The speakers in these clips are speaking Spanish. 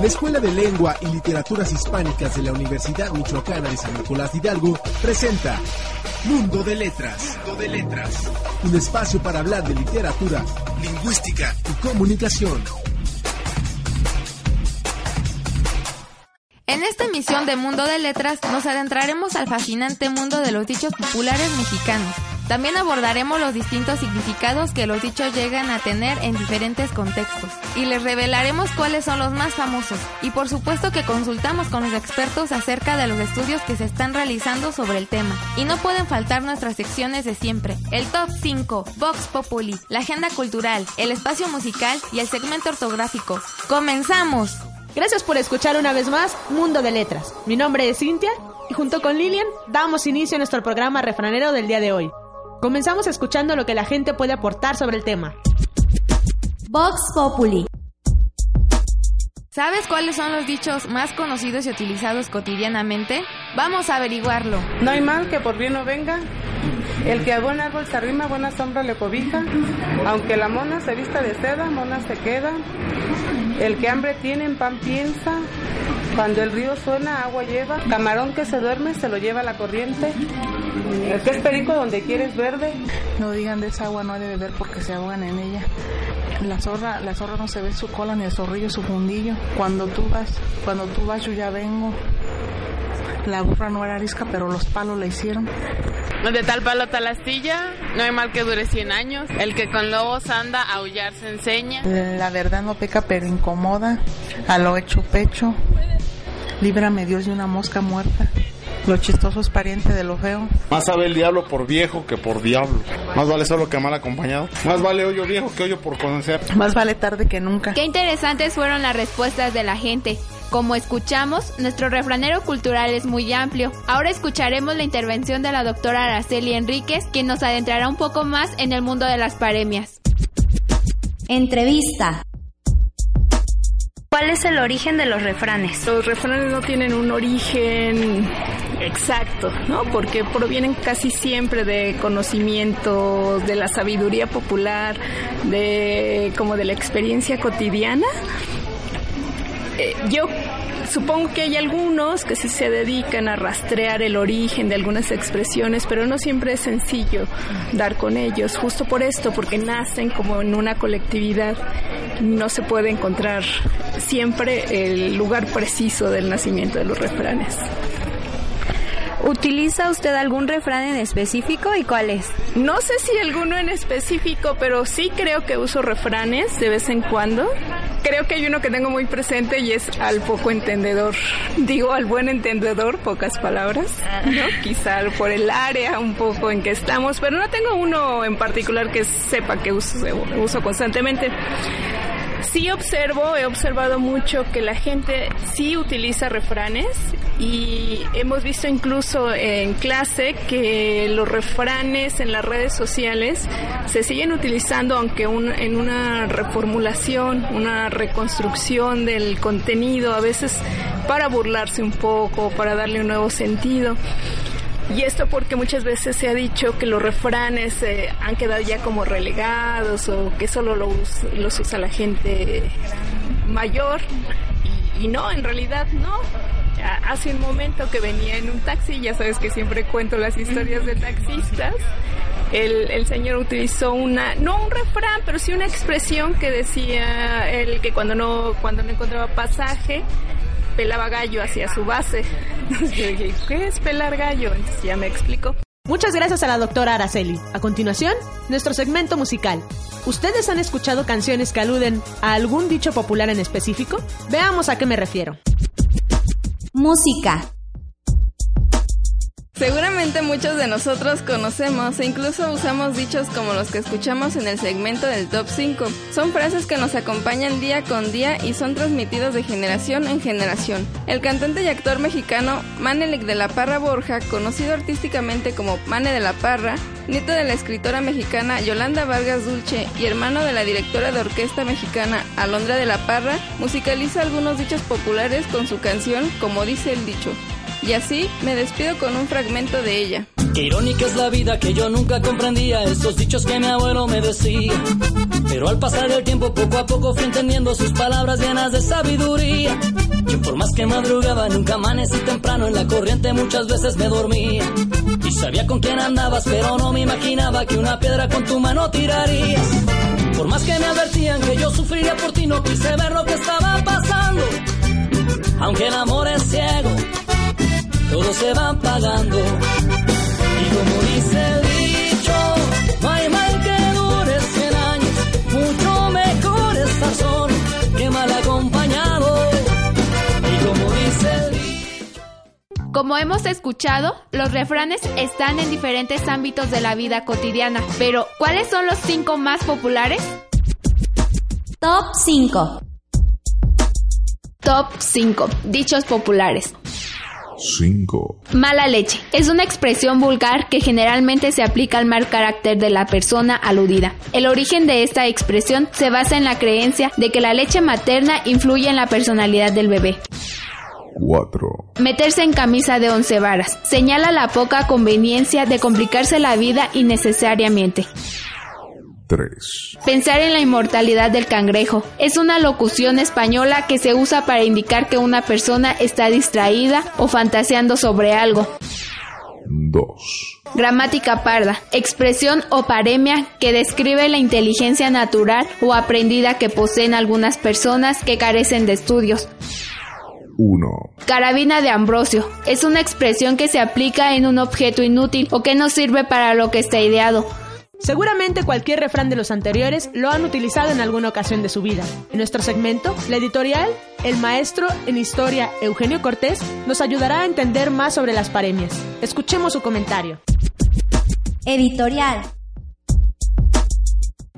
La Escuela de Lengua y Literaturas Hispánicas de la Universidad Michoacana de San Nicolás Hidalgo presenta Mundo de Letras. Mundo de Letras. Un espacio para hablar de literatura, lingüística y comunicación. En esta emisión de Mundo de Letras nos adentraremos al fascinante mundo de los dichos populares mexicanos. También abordaremos los distintos significados que los dichos llegan a tener en diferentes contextos. Y les revelaremos cuáles son los más famosos. Y por supuesto que consultamos con los expertos acerca de los estudios que se están realizando sobre el tema. Y no pueden faltar nuestras secciones de siempre. El Top 5, Vox Populi, la agenda cultural, el espacio musical y el segmento ortográfico. ¡Comenzamos! Gracias por escuchar una vez más Mundo de Letras. Mi nombre es Cintia y junto con Lilian damos inicio a nuestro programa refranero del día de hoy. Comenzamos escuchando lo que la gente puede aportar sobre el tema. Vox Populi. ¿Sabes cuáles son los dichos más conocidos y utilizados cotidianamente? Vamos a averiguarlo. No hay mal que por bien no venga. El que a buen árbol se arrima, buena sombra le cobija. Aunque la mona se vista de seda, mona se queda. El que hambre tiene, en pan piensa. Cuando el río suena, agua lleva. Camarón que se duerme, se lo lleva la corriente. El que es perico donde quieres verde. No digan de esa agua no hay de beber porque se ahogan en ella. La zorra, la zorra no se ve su cola ni el zorrillo su fundillo. Cuando tú vas, cuando tú vas yo ya vengo. La burra no era arisca, pero los palos la hicieron. De tal palo tal astilla, no hay mal que dure 100 años. El que con lobos anda, a aullar se enseña. La verdad no peca, pero incomoda. A lo hecho pecho. Líbrame Dios de una mosca muerta. Lo chistoso es pariente de lo feo. Más sabe el diablo por viejo que por diablo. Más vale solo que mal acompañado. Más vale hoyo viejo que hoyo por conocer. Más vale tarde que nunca. Qué interesantes fueron las respuestas de la gente. Como escuchamos, nuestro refranero cultural es muy amplio. Ahora escucharemos la intervención de la doctora Araceli Enríquez, quien nos adentrará un poco más en el mundo de las paremias. Entrevista. ¿Cuál es el origen de los refranes? Los refranes no tienen un origen exacto, ¿no? Porque provienen casi siempre de conocimientos, de la sabiduría popular, de como de la experiencia cotidiana. Eh, yo supongo que hay algunos que sí se dedican a rastrear el origen de algunas expresiones, pero no siempre es sencillo dar con ellos, justo por esto, porque nacen como en una colectividad, no se puede encontrar siempre el lugar preciso del nacimiento de los refranes. ¿Utiliza usted algún refrán en específico y cuál es? No sé si alguno en específico, pero sí creo que uso refranes de vez en cuando. Creo que hay uno que tengo muy presente y es al poco entendedor. Digo al buen entendedor, pocas palabras, ¿no? Quizá por el área un poco en que estamos, pero no tengo uno en particular que sepa que uso, uso constantemente sí observo, he observado mucho que la gente sí utiliza refranes y hemos visto incluso en clase que los refranes en las redes sociales se siguen utilizando aunque en una reformulación, una reconstrucción del contenido, a veces para burlarse un poco, para darle un nuevo sentido. Y esto porque muchas veces se ha dicho que los refranes eh, han quedado ya como relegados o que solo los, usa la gente mayor. Y, no, en realidad no. Hace un momento que venía en un taxi, ya sabes que siempre cuento las historias de taxistas. El, el, señor utilizó una, no un refrán, pero sí una expresión que decía el que cuando no, cuando no encontraba pasaje, pelaba gallo hacia su base. ¿qué es pelar gallo? Entonces ya me explico. Muchas gracias a la doctora Araceli. A continuación, nuestro segmento musical. ¿Ustedes han escuchado canciones que aluden a algún dicho popular en específico? Veamos a qué me refiero. Música. Seguramente muchos de nosotros conocemos e incluso usamos dichos como los que escuchamos en el segmento del Top 5. Son frases que nos acompañan día con día y son transmitidos de generación en generación. El cantante y actor mexicano Manelik de la Parra Borja, conocido artísticamente como Mane de la Parra, nieto de la escritora mexicana Yolanda Vargas Dulce y hermano de la directora de orquesta mexicana Alondra de la Parra, musicaliza algunos dichos populares con su canción Como dice el dicho. Y así me despido con un fragmento de ella. Qué irónica es la vida que yo nunca comprendía, esos dichos que mi abuelo me decía. Pero al pasar el tiempo, poco a poco fui entendiendo sus palabras llenas de sabiduría. Y por más que madrugaba, nunca amanecí temprano, en la corriente muchas veces me dormía. Y sabía con quién andabas, pero no me imaginaba que una piedra con tu mano tirarías. Por más que me advertían que yo sufriría por ti, no quise ver lo que estaba pasando. Aunque el amor es ciego todo se va pagando. Y como dice el dicho, no hay mal que dure 100 años, mucho mejor estar solo que mal acompañado. Y como dice el dicho... Como hemos escuchado, los refranes están en diferentes ámbitos de la vida cotidiana, pero ¿cuáles son los cinco más populares? Top 5. Top 5. Dichos populares. 5. Mala leche. Es una expresión vulgar que generalmente se aplica al mal carácter de la persona aludida. El origen de esta expresión se basa en la creencia de que la leche materna influye en la personalidad del bebé. 4. Meterse en camisa de once varas. Señala la poca conveniencia de complicarse la vida innecesariamente. 3. Pensar en la inmortalidad del cangrejo. Es una locución española que se usa para indicar que una persona está distraída o fantaseando sobre algo. 2. Gramática parda. Expresión o paremia que describe la inteligencia natural o aprendida que poseen algunas personas que carecen de estudios. 1. Carabina de Ambrosio. Es una expresión que se aplica en un objeto inútil o que no sirve para lo que está ideado. Seguramente cualquier refrán de los anteriores lo han utilizado en alguna ocasión de su vida. En nuestro segmento, la editorial, el maestro en historia Eugenio Cortés nos ayudará a entender más sobre las paremias. Escuchemos su comentario. Editorial.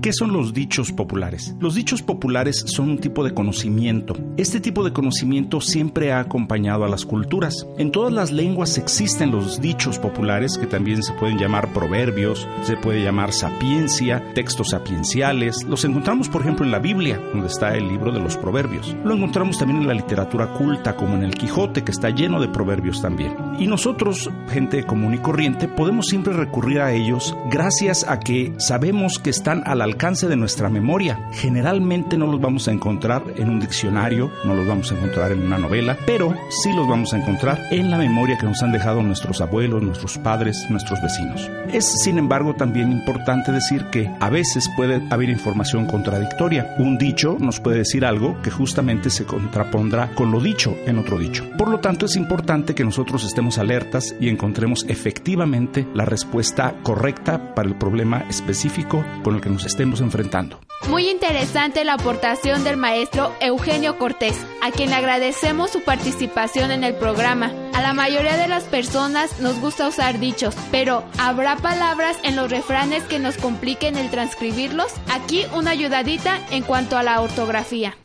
¿Qué son los dichos populares? Los dichos populares son un tipo de conocimiento. Este tipo de conocimiento siempre ha acompañado a las culturas. En todas las lenguas existen los dichos populares, que también se pueden llamar proverbios, se puede llamar sapiencia, textos sapienciales. Los encontramos, por ejemplo, en la Biblia, donde está el libro de los proverbios. Lo encontramos también en la literatura culta, como en el Quijote, que está lleno de proverbios también. Y nosotros, gente común y corriente, podemos siempre recurrir a ellos gracias a que sabemos que están a la alcance de nuestra memoria. Generalmente no los vamos a encontrar en un diccionario, no los vamos a encontrar en una novela, pero sí los vamos a encontrar en la memoria que nos han dejado nuestros abuelos, nuestros padres, nuestros vecinos. Es, sin embargo, también importante decir que a veces puede haber información contradictoria. Un dicho nos puede decir algo que justamente se contrapondrá con lo dicho en otro dicho. Por lo tanto, es importante que nosotros estemos alertas y encontremos efectivamente la respuesta correcta para el problema específico con el que nos estemos enfrentando. Muy interesante la aportación del maestro Eugenio Cortés, a quien le agradecemos su participación en el programa. A la mayoría de las personas nos gusta usar dichos, pero ¿habrá palabras en los refranes que nos compliquen el transcribirlos? Aquí una ayudadita en cuanto a la ortografía.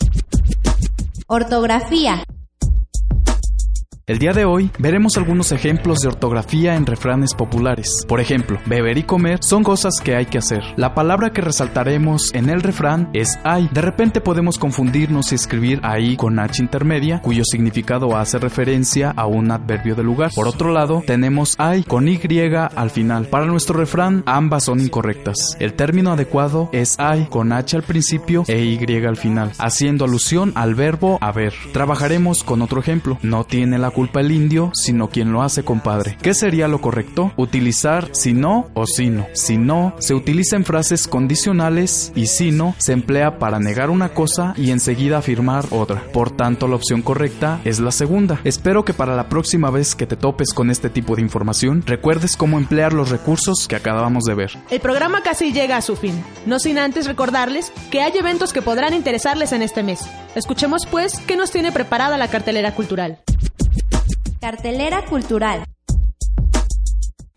Ortografía. El día de hoy veremos algunos ejemplos de ortografía en refranes populares. Por ejemplo, beber y comer son cosas que hay que hacer. La palabra que resaltaremos en el refrán es hay. De repente podemos confundirnos y escribir ahí con H intermedia, cuyo significado hace referencia a un adverbio de lugar. Por otro lado, tenemos hay con Y al final. Para nuestro refrán, ambas son incorrectas. El término adecuado es hay con H al principio e Y al final, haciendo alusión al verbo haber. Trabajaremos con otro ejemplo. No tiene la culpa el indio, sino quien lo hace compadre. ¿Qué sería lo correcto? Utilizar si no o si no. Si no, se utiliza en frases condicionales y si no, se emplea para negar una cosa y enseguida afirmar otra. Por tanto, la opción correcta es la segunda. Espero que para la próxima vez que te topes con este tipo de información, recuerdes cómo emplear los recursos que acabamos de ver. El programa casi llega a su fin, no sin antes recordarles que hay eventos que podrán interesarles en este mes. Escuchemos pues qué nos tiene preparada la cartelera cultural. Cartelera cultural.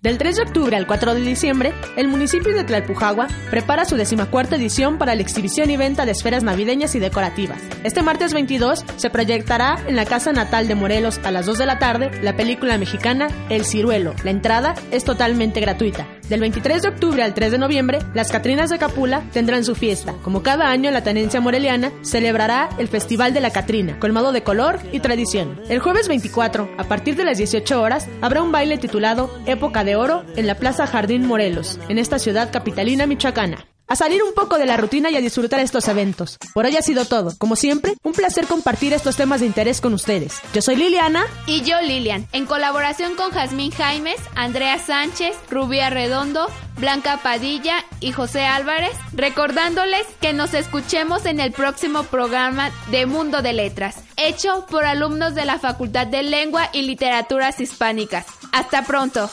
Del 3 de octubre al 4 de diciembre, el municipio de Tlalpujagua prepara su decimacuarta edición para la exhibición y venta de esferas navideñas y decorativas. Este martes 22 se proyectará en la casa natal de Morelos a las 2 de la tarde la película mexicana El Ciruelo. La entrada es totalmente gratuita. Del 23 de octubre al 3 de noviembre, las Catrinas de Capula tendrán su fiesta. Como cada año, la tenencia moreliana celebrará el Festival de la Catrina, colmado de color y tradición. El jueves 24, a partir de las 18 horas, habrá un baile titulado Época de Oro en la Plaza Jardín Morelos, en esta ciudad capitalina michoacana a salir un poco de la rutina y a disfrutar estos eventos. Por hoy ha sido todo. Como siempre, un placer compartir estos temas de interés con ustedes. Yo soy Liliana. Y yo Lilian, en colaboración con Jazmín Jaimes, Andrea Sánchez, Rubia Redondo, Blanca Padilla y José Álvarez, recordándoles que nos escuchemos en el próximo programa de Mundo de Letras, hecho por alumnos de la Facultad de Lengua y Literaturas Hispánicas. Hasta pronto.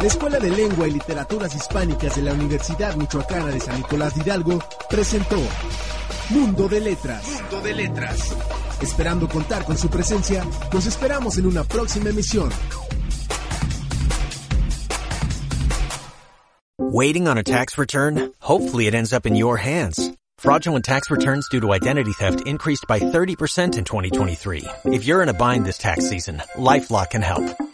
La Escuela de Lengua y Literaturas Hispánicas de la Universidad Michoacana de San Nicolás de Hidalgo presentó Mundo de Letras. Mundo de Letras. Esperando contar con su presencia, nos esperamos en una próxima emisión. Waiting on a tax return? Hopefully it ends up in your hands. Fraudulent tax returns due to identity theft increased by 30% in 2023. If you're in a bind this tax season, LifeLock can help.